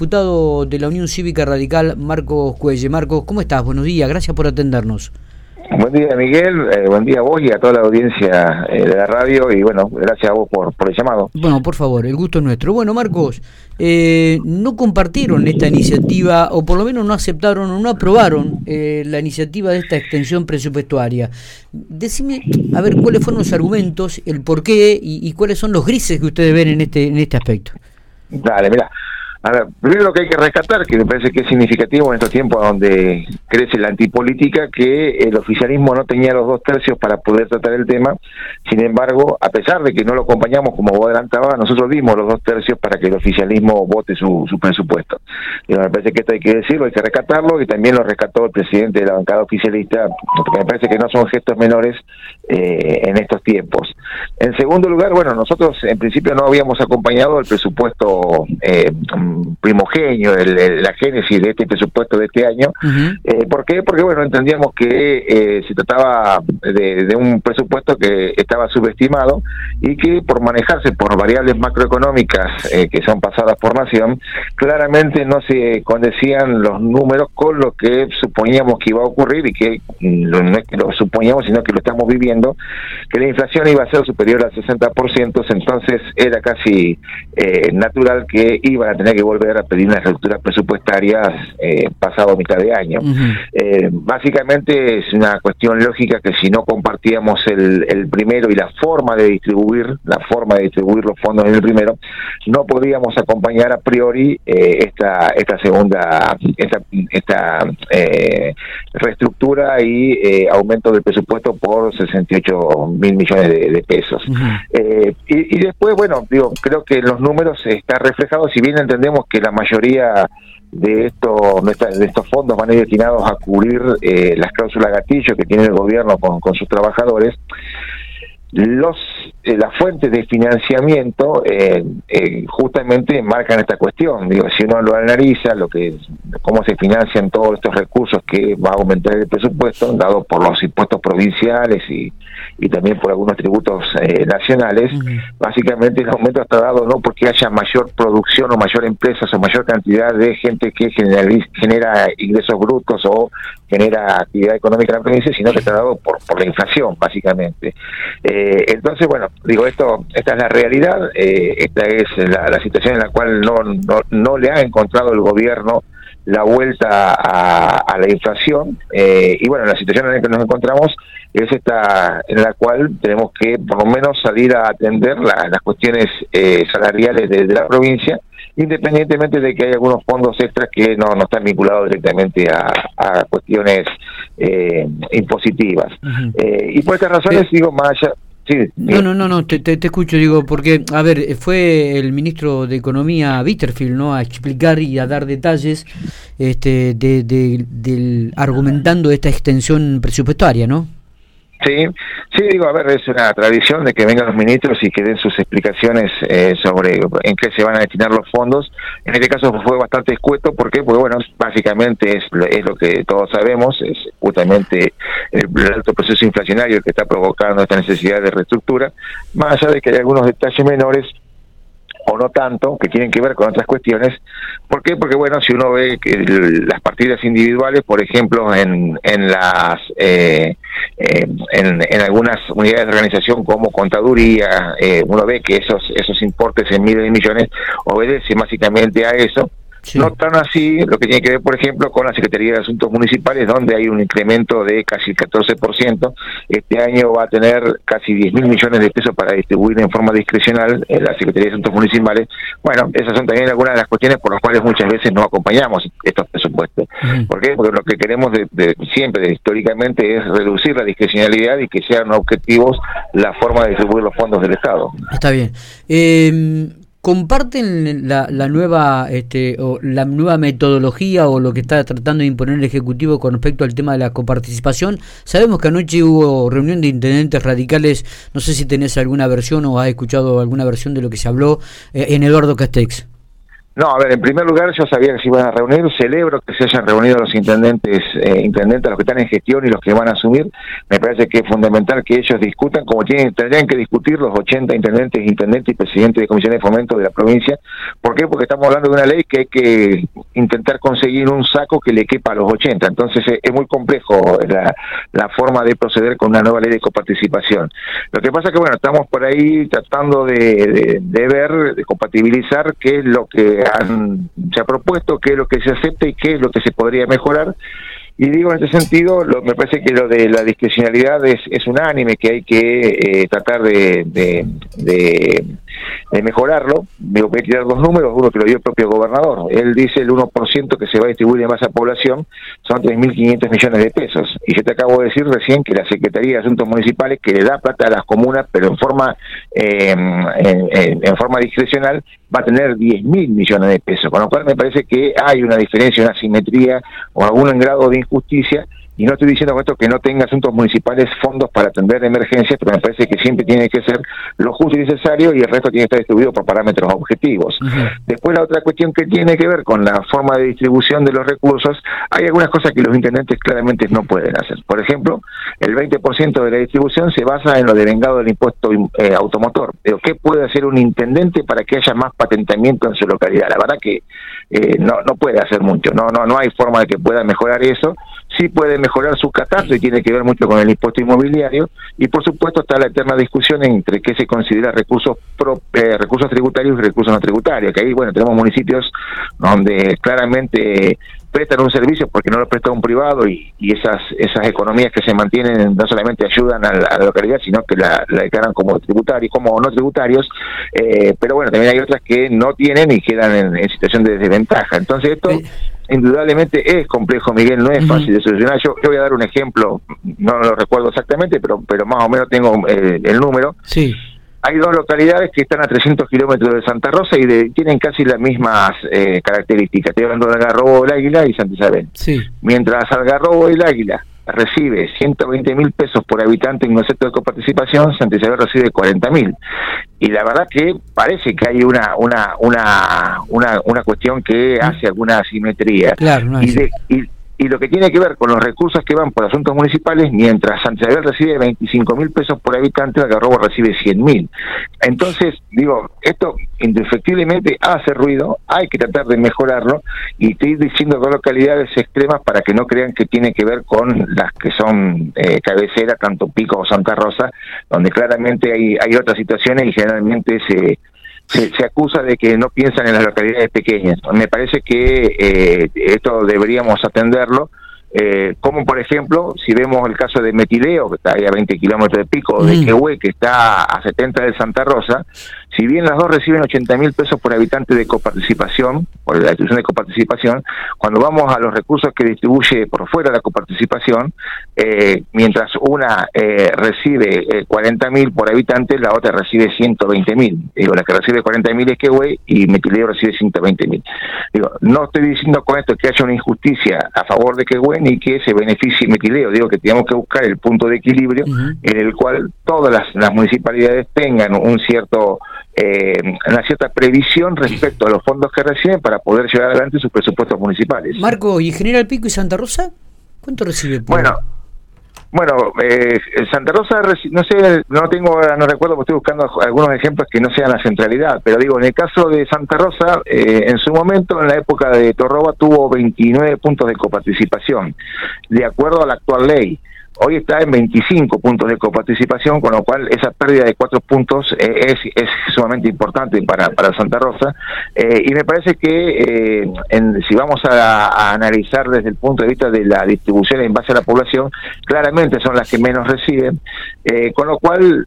diputado de la Unión Cívica Radical, Marcos Cuelle. Marcos, ¿cómo estás? Buenos días, gracias por atendernos. Buen día, Miguel. Eh, buen día a vos y a toda la audiencia eh, de la radio. Y bueno, gracias a vos por, por el llamado. Bueno, por favor, el gusto es nuestro. Bueno, Marcos, eh, no compartieron esta iniciativa, o por lo menos no aceptaron o no aprobaron la iniciativa de esta extensión presupuestaria. Decime, a ver, cuáles fueron los argumentos, el por qué y, y cuáles son los grises que ustedes ven en este, en este aspecto. Dale, mira. A ver, primero lo que hay que rescatar, que me parece que es significativo en estos tiempos donde crece la antipolítica, que el oficialismo no tenía los dos tercios para poder tratar el tema. Sin embargo, a pesar de que no lo acompañamos como vos adelantabas, nosotros dimos los dos tercios para que el oficialismo vote su, presupuesto. Y me parece que esto hay que decirlo, hay que rescatarlo, y también lo rescató el presidente de la bancada oficialista, porque me parece que no son gestos menores eh, en estos tiempos. En segundo lugar, bueno, nosotros en principio no habíamos acompañado el presupuesto eh, primogenio, el, la génesis de este presupuesto de este año. eh, ¿Por qué? Porque, bueno, entendíamos que eh, se trataba de, un presupuesto que estaba subestimado y que por manejarse por variables macroeconómicas eh, que son pasadas por nación, claramente no se condecían los números con lo que suponíamos que iba a ocurrir y que mm, no es que lo suponíamos, sino que lo estamos viviendo, que la inflación iba a ser superior al 60%, entonces era casi eh, natural que iban a tener que volver a pedir unas reestructuras presupuestarias eh, pasado mitad de año. Eh, básicamente es una cuestión lógica que si no compartíamos el, el, primero y la forma de distribuir, la forma de distribuir los fondos en el primero, no podíamos acompañar a priori eh, esta, esta segunda, esta, esta eh, reestructura y aumento del presupuesto por 68 mil millones de, pesos. y, y, después, bueno, digo, creo que los números está reflejado, si bien entendemos que la mayoría de estos fondos van a ir destinados a cubrir eh, las cláusulas gatillo que tiene el gobierno con, sus trabajadores. Los las fuentes de financiamiento eh, eh, justamente marcan esta cuestión. Digo si uno lo analiza lo que cómo se financian todos estos recursos que va a aumentar el presupuesto dado por los impuestos provinciales y, y también por algunos tributos nacionales básicamente el aumento está dado no porque haya mayor producción o mayor empresas o mayor cantidad de gente que genera ingresos brutos o genera actividad económica en la provincia sino que está dado por por la inflación básicamente. Eh, entonces, bueno, digo, esto esta es la realidad, eh, esta es la, situación en la cual no, no, no le ha encontrado el gobierno la vuelta a, la inflación eh, y bueno la situación en la que nos encontramos es esta en la cual tenemos que por lo menos salir a atender las cuestiones salariales de, la provincia independientemente de que hay algunos fondos extras que no, no están vinculados directamente a, cuestiones impositivas. Y por estas razones digo más allá no, no, no, no te, te, escucho, digo, porque, a ver, fue el ministro de Economía, Bitterfield, ¿no? A explicar y a dar detalles este, de, de, del, argumentando esta extensión presupuestaria, ¿no? Sí, sí, digo, a ver, es una tradición de que vengan los ministros y que den sus explicaciones eh, sobre en qué se van a destinar los fondos. En este caso fue bastante escueto, ¿por qué? Porque, bueno, básicamente es, es lo que todos sabemos, es justamente el, alto proceso inflacionario que está provocando esta necesidad de reestructura, más allá de que hay algunos detalles menores o no tanto, que tienen que ver con otras cuestiones. ¿Por qué? Porque, bueno, si uno ve que las partidas individuales, por ejemplo, en, en las eh, eh, en, en, algunas unidades de organización como contaduría, eh, uno ve que esos esos importes en miles de millones obedecen básicamente a eso no tan así lo que tiene que ver, por ejemplo, con la Secretaría de Asuntos Municipales, donde hay un incremento de casi el 14%. Este año va a tener casi 10 mil millones de pesos para distribuir en forma discrecional en la Secretaría de Asuntos Municipales. Bueno, esas son también algunas de las cuestiones por las cuales muchas veces no acompañamos estos presupuestos. ¿Por qué? Porque lo que queremos de, siempre, históricamente, es reducir la discrecionalidad y que sean objetivos la forma de distribuir los fondos del Estado. Está bien. Eh, comparten la, la nueva este, o la nueva metodología o lo que está tratando de imponer el ejecutivo con respecto al tema de la coparticipación sabemos que anoche hubo reunión de intendentes radicales. No sé si tenés alguna versión o has escuchado alguna versión de lo que se habló eh, en Eduardo Castex No, a ver, en primer lugar yo sabía que se iban a reunir, celebro que se hayan reunido los intendentes, eh, intendentes, los que están en gestión y los que van a asumir. Me parece que es fundamental que ellos discutan, como tienen, tendrían que discutir los 80 intendentes, intendentes y presidentes de comisiones de fomento de la provincia. ¿Por qué? Porque estamos hablando de una ley que hay que intentar conseguir un saco que le quepa a los 80. Entonces eh, es muy complejo la, la forma de proceder con una nueva ley de coparticipación. Lo que pasa es que, bueno, estamos por ahí tratando de, de ver, de compatibilizar qué es lo que se ha propuesto, qué es lo que se acepta y qué es lo que se podría mejorar. Y digo en ese sentido, lo, me parece que lo de la discrecionalidad es, es unánime, que hay que eh, tratar de, de, mejorarlo. Me voy a tirar dos números, uno que lo dio el propio gobernador. Él dice el 1% que se va a distribuir en masa población son 3.500 millones de pesos. Y yo te acabo de decir recién que la Secretaría de Asuntos Municipales, que le da plata a las comunas, pero en forma, eh, en, en forma discrecional, va a tener 10 mil millones de pesos, con lo cual me parece que hay una diferencia, una simetría o algún grado de injusticia y no estoy diciendo con esto que no tenga asuntos municipales fondos para atender emergencias, pero me parece que siempre tiene que ser lo justo y necesario y el resto tiene que estar distribuido por parámetros objetivos. Después la otra cuestión que tiene que ver con la forma de distribución de los recursos, hay algunas cosas que los intendentes claramente no pueden hacer. Por ejemplo, el 20% de la distribución se basa en lo devengado del impuesto eh, automotor. Pero ¿qué puede hacer un intendente para que haya más patentamiento en su localidad? La verdad que eh, no, no puede hacer mucho, no, no, no hay forma de que pueda mejorar eso sí puede mejorar su catastro y tiene que ver mucho con el impuesto inmobiliario. Y por supuesto está la eterna discusión entre qué se considera recursos eh, recursos tributarios y recursos no tributarios que ahí bueno tenemos municipios donde claramente prestan un servicio porque no lo presta un privado y, esas esas economías que se mantienen no solamente ayudan a la, localidad sino que la, declaran como tributarios como no tributarios eh, pero bueno también hay otras que no tienen y quedan en, situación de desventaja entonces esto indudablemente es complejo, Miguel, no es fácil de solucionar. Yo, voy a dar un ejemplo, no lo recuerdo exactamente, pero, pero más o menos tengo eh, el número. Sí. Hay dos localidades que están a 300 kilómetros de Santa Rosa y tienen casi las mismas eh, características. Estoy hablando de Algarrobo, el Águila y Santa Isabel. Sí. Mientras Algarrobo y el Águila recibe 120 mil pesos por habitante en concepto de coparticipación, Santa Isabel recibe 40 mil. Y la verdad que parece que hay una una una una, una cuestión que hace alguna asimetría. Claro, y, de, y, y lo que tiene que ver con los recursos que van por asuntos municipales, mientras Santiago recibe 25 mil pesos por habitante, Algarrobo recibe 100 mil. Entonces, digo, esto indefectiblemente hace ruido, hay que tratar de mejorarlo y estoy diciendo dos localidades extremas para que no crean que tiene que ver con las que son eh, cabecera, tanto Pico o Santa Rosa, donde claramente hay otras situaciones y generalmente se se, acusa de que no piensan en las localidades pequeñas. Me parece que eh, esto deberíamos atenderlo eh, como por ejemplo, si vemos el caso de Metileo, que está ahí a 20 kilómetros de pico, de mm. Quehue, que está a 70 de Santa Rosa, si bien las dos reciben 80 mil pesos por habitante de coparticipación, por la distribución de coparticipación, cuando vamos a los recursos que distribuye por fuera la coparticipación, eh, mientras una eh, recibe 40 eh, mil por habitante, la otra recibe 120 mil. Digo, la que recibe 40 mil es Quehue y Metileo recibe 120 mil. Digo, no estoy diciendo con esto que haya una injusticia a favor de Quehue ni que se beneficie Metileo. Digo que tenemos que buscar el punto de equilibrio en el cual todas las, municipalidades tengan un cierto eh, una cierta previsión respecto a los fondos que reciben para poder llevar adelante sus presupuestos municipales. Marco, ¿y General Pico y Santa Rosa? ¿Cuánto recibe? Bueno, bueno, eh, Santa Rosa, no sé, no tengo, no recuerdo, porque estoy buscando algunos ejemplos que no sean la centralidad, pero digo, en el caso de Santa Rosa, eh, en su momento, en la época de Torroba, tuvo 29 puntos de coparticipación, de acuerdo a la actual ley. Hoy está en 25 puntos de coparticipación, con lo cual esa pérdida de cuatro puntos eh, es, sumamente importante para, para Santa Rosa. Eh, y me parece que eh, en, si vamos a, analizar desde el punto de vista de la distribución en base a la población, claramente son las que menos reciben, con lo cual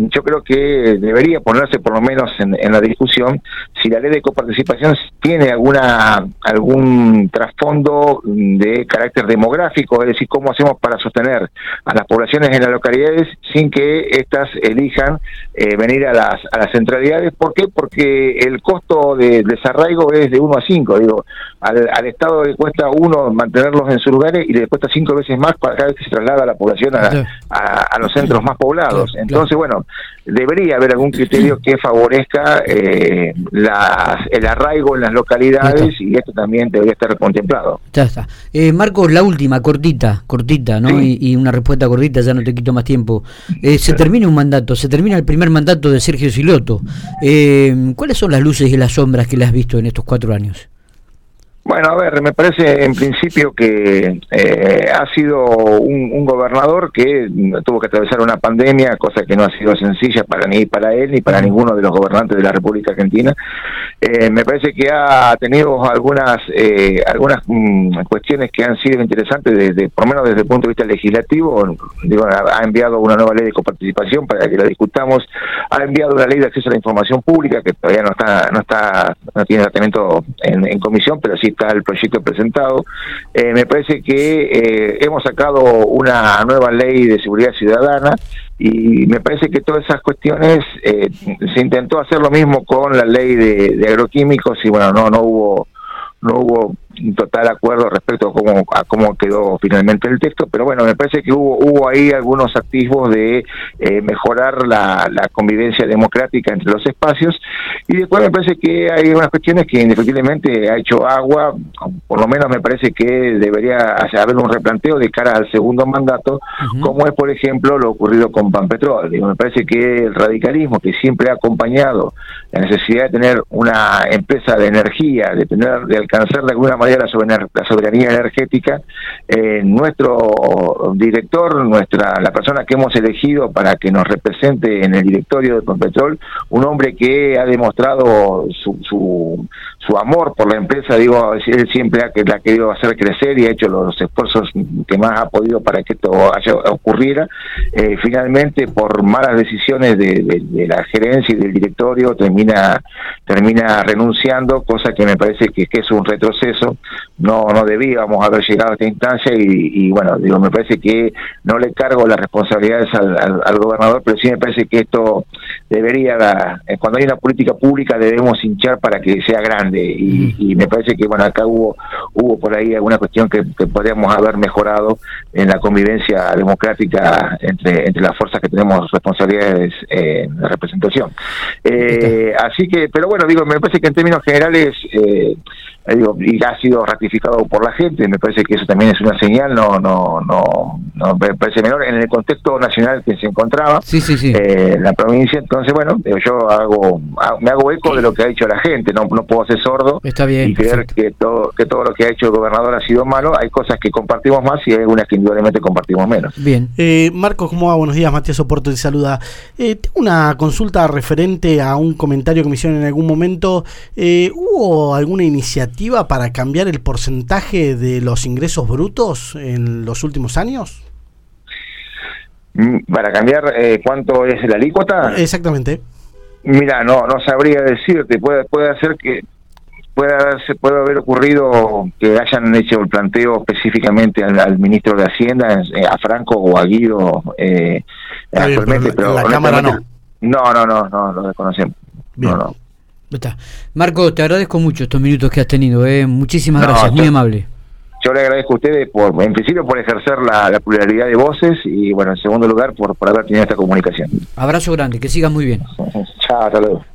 yo creo que debería ponerse por lo menos en, la discusión si la ley de coparticipación tiene alguna algún trasfondo de carácter demográfico, es decir, cómo hacemos para sostener a las poblaciones en las localidades sin que éstas elijan eh, venir a las, a las centralidades. ¿Por qué? Porque el costo de desarraigo es de 1 a 5. Digo, al, Estado le cuesta uno mantenerlos en sus lugares y le cuesta cinco veces más para cada vez que se traslada la población a, a, los centros más poblados. Entonces, bueno, bueno, debería haber algún criterio que favorezca eh, el arraigo en las localidades y esto también debería estar contemplado. Ya está. Eh, Marcos, la última, cortita, cortita, ¿no? Y, una respuesta cortita, ya no te quito más tiempo. Eh, se termina un mandato, se termina el primer mandato de Sergio Siloto. Eh, ¿Cuáles son las luces y las sombras que le has visto en estos cuatro años? Bueno, a ver, me parece en principio que eh, ha sido un, gobernador que tuvo que atravesar una pandemia, cosa que no ha sido sencilla para ni para él ni para ninguno de los gobernantes de la República Argentina. Eh, me parece que ha tenido algunas eh, algunas mm, cuestiones que han sido interesantes, desde, por lo menos desde el punto de vista legislativo. Digo, ha enviado una nueva ley de coparticipación para que la discutamos. Ha enviado una ley de acceso a la información pública que todavía no está no está no tiene tratamiento en, en comisión, pero sí está el proyecto presentado. Eh, me parece que eh, hemos sacado una nueva ley de seguridad ciudadana y me parece que todas esas cuestiones eh, se intentó hacer lo mismo con la ley de, de agroquímicos y bueno, no, no hubo no hubo un total acuerdo respecto a cómo, a cómo quedó finalmente el texto, pero bueno, me parece que hubo, hubo ahí algunos activos de eh, mejorar la, la, convivencia democrática entre los espacios y después me parece que hay unas cuestiones que indefectiblemente ha hecho agua, por lo menos me parece que debería haber un replanteo de cara al segundo mandato, como es por ejemplo lo ocurrido con Panpetrol. Digo, me parece que el radicalismo que siempre ha acompañado la necesidad de tener una empresa de energía, de tener de alcanzar de alguna manera la, soberanía energética, eh, nuestro director, nuestra la persona que hemos elegido para que nos represente en el directorio de Panpetrol, un hombre que ha demostrado su, su, su amor por la empresa, digo, él siempre ha, la ha querido hacer crecer y ha hecho los esfuerzos que más ha podido para que esto haya, ocurriera. Eh, finalmente, por malas decisiones de, la gerencia y del directorio, termina, termina renunciando, cosa que me parece que, es un retroceso. No, no debíamos haber llegado a esta instancia y, bueno, digo, me parece que no le cargo las responsabilidades al, gobernador, pero sí me parece que esto debería, eh, cuando hay una política pública debemos hinchar para que sea grande y, me parece que bueno acá hubo hubo por ahí alguna cuestión que, podríamos haber mejorado en la convivencia democrática entre entre las fuerzas que tenemos responsabilidades eh, de representación. Eh, así que pero bueno digo me parece que en términos generales eh, digo, y ha sido ratificado por la gente, me parece que eso también es una señal, no, no, no, no me parece menor en el contexto nacional que se encontraba sí, sí, sí. Eh, la provincia, entonces bueno, yo hago, me hago eco de lo que ha dicho la gente, no, no puedo ser sordo Está bien, y creer que todo, que todo lo que ha hecho el gobernador ha sido malo, hay cosas que compartimos más y hay algunas que indudablemente compartimos menos. Bien, eh, Marcos, ¿cómo va? Buenos días, Matías Oporto te saluda. Eh, tengo una consulta referente a un comentario que me hicieron en algún momento, ¿hubo alguna iniciativa para cambiar el porcentaje de los ingresos brutos en los últimos años? Mm, ¿Para cambiar eh, cuánto es la alícuota? Exactamente. Mira, no no sabría decirte, puede puede ser que puede puede haber ocurrido que hayan hecho el planteo específicamente al, ministro de Hacienda, eh, a Franco o a Guido eh, actualmente, pero, la Cámara no. No, no, no, no, lo desconocemos. No, no. Marco, te agradezco mucho estos minutos que has tenido. Eh. Muchísimas gracias, muy amable. Yo le agradezco a ustedes, por, en principio, por ejercer la, pluralidad de voces y, bueno, en segundo lugar, por, por haber tenido esta comunicación. Abrazo grande, que sigas muy bien. Chao, hasta luego.